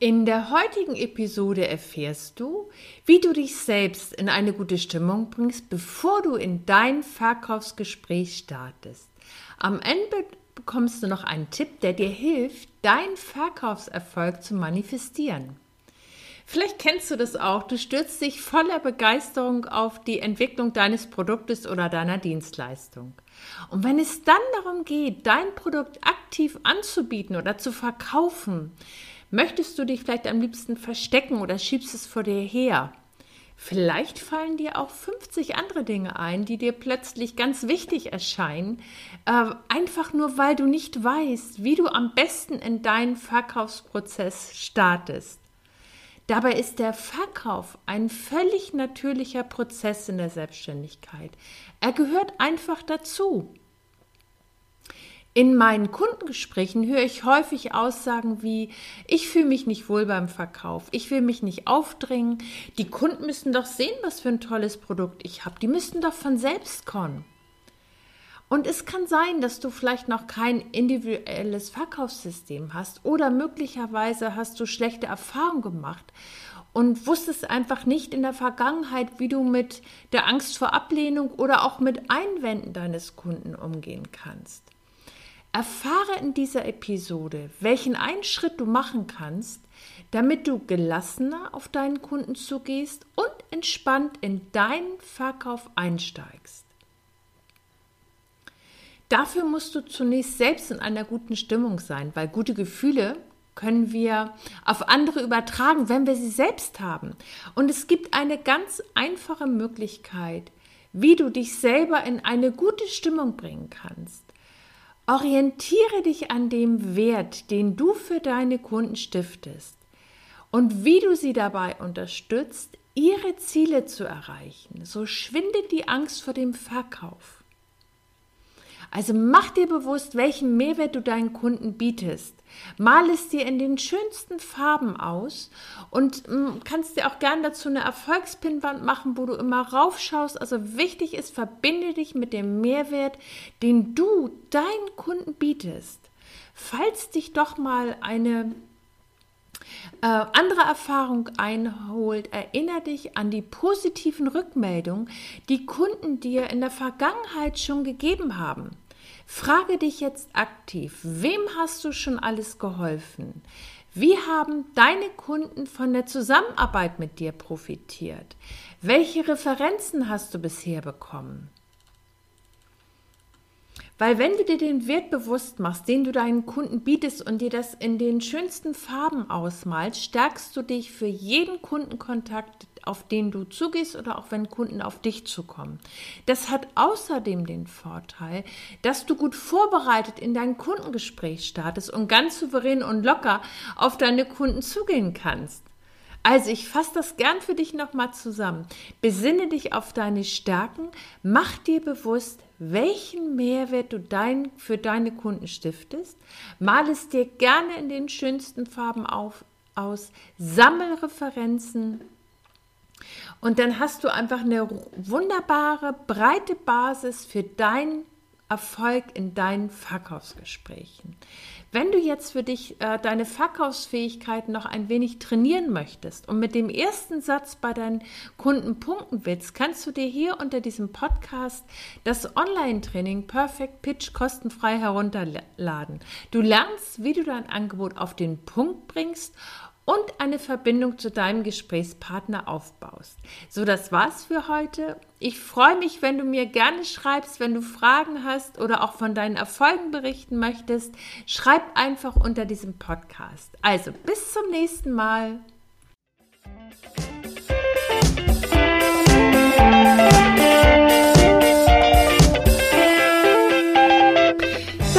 In der heutigen Episode erfährst du, wie du dich selbst in eine gute Stimmung bringst, bevor du in dein Verkaufsgespräch startest. Am Ende bekommst du noch einen Tipp, der dir hilft, deinen Verkaufserfolg zu manifestieren. Vielleicht kennst du das auch. Du stürzt dich voller Begeisterung auf die Entwicklung deines Produktes oder deiner Dienstleistung. Und wenn es dann darum geht, dein Produkt aktiv anzubieten oder zu verkaufen, Möchtest du dich vielleicht am liebsten verstecken oder schiebst es vor dir her? Vielleicht fallen dir auch 50 andere Dinge ein, die dir plötzlich ganz wichtig erscheinen, äh, einfach nur weil du nicht weißt, wie du am besten in deinen Verkaufsprozess startest. Dabei ist der Verkauf ein völlig natürlicher Prozess in der Selbstständigkeit. Er gehört einfach dazu. In meinen Kundengesprächen höre ich häufig Aussagen wie, ich fühle mich nicht wohl beim Verkauf, ich will mich nicht aufdringen, die Kunden müssen doch sehen, was für ein tolles Produkt ich habe, die müssten doch von selbst kommen. Und es kann sein, dass du vielleicht noch kein individuelles Verkaufssystem hast oder möglicherweise hast du schlechte Erfahrungen gemacht und wusstest einfach nicht in der Vergangenheit, wie du mit der Angst vor Ablehnung oder auch mit Einwänden deines Kunden umgehen kannst. Erfahre in dieser Episode, welchen einen Schritt du machen kannst, damit du gelassener auf deinen Kunden zugehst und entspannt in deinen Verkauf einsteigst. Dafür musst du zunächst selbst in einer guten Stimmung sein, weil gute Gefühle können wir auf andere übertragen, wenn wir sie selbst haben. Und es gibt eine ganz einfache Möglichkeit, wie du dich selber in eine gute Stimmung bringen kannst. Orientiere dich an dem Wert, den du für deine Kunden stiftest und wie du sie dabei unterstützt, ihre Ziele zu erreichen. So schwindet die Angst vor dem Verkauf. Also mach dir bewusst, welchen Mehrwert du deinen Kunden bietest. Mal es dir in den schönsten Farben aus und mm, kannst dir auch gern dazu eine Erfolgspinwand machen, wo du immer raufschaust. Also wichtig ist, verbinde dich mit dem Mehrwert, den du deinen Kunden bietest. Falls dich doch mal eine äh, andere Erfahrung einholt, erinnere dich an die positiven Rückmeldungen, die Kunden dir in der Vergangenheit schon gegeben haben. Frage dich jetzt aktiv, wem hast du schon alles geholfen? Wie haben deine Kunden von der Zusammenarbeit mit dir profitiert? Welche Referenzen hast du bisher bekommen? Weil wenn du dir den Wert bewusst machst, den du deinen Kunden bietest und dir das in den schönsten Farben ausmalst, stärkst du dich für jeden Kundenkontakt, auf den du zugehst oder auch wenn Kunden auf dich zukommen. Das hat außerdem den Vorteil, dass du gut vorbereitet in dein Kundengespräch startest und ganz souverän und locker auf deine Kunden zugehen kannst. Also ich fasse das gern für dich nochmal zusammen. Besinne dich auf deine Stärken, mach dir bewusst, welchen Mehrwert du dein, für deine Kunden stiftest, mal es dir gerne in den schönsten Farben auf, aus, sammel Referenzen und dann hast du einfach eine wunderbare, breite Basis für deinen Erfolg in deinen Verkaufsgesprächen. Wenn du jetzt für dich äh, deine Verkaufsfähigkeit noch ein wenig trainieren möchtest und mit dem ersten Satz bei deinen Kunden punkten willst, kannst du dir hier unter diesem Podcast das Online-Training Perfect Pitch kostenfrei herunterladen. Du lernst, wie du dein Angebot auf den Punkt bringst und eine Verbindung zu deinem Gesprächspartner aufbaust. So, das war's für heute. Ich freue mich, wenn du mir gerne schreibst, wenn du Fragen hast oder auch von deinen Erfolgen berichten möchtest. Schreib einfach unter diesem Podcast. Also, bis zum nächsten Mal.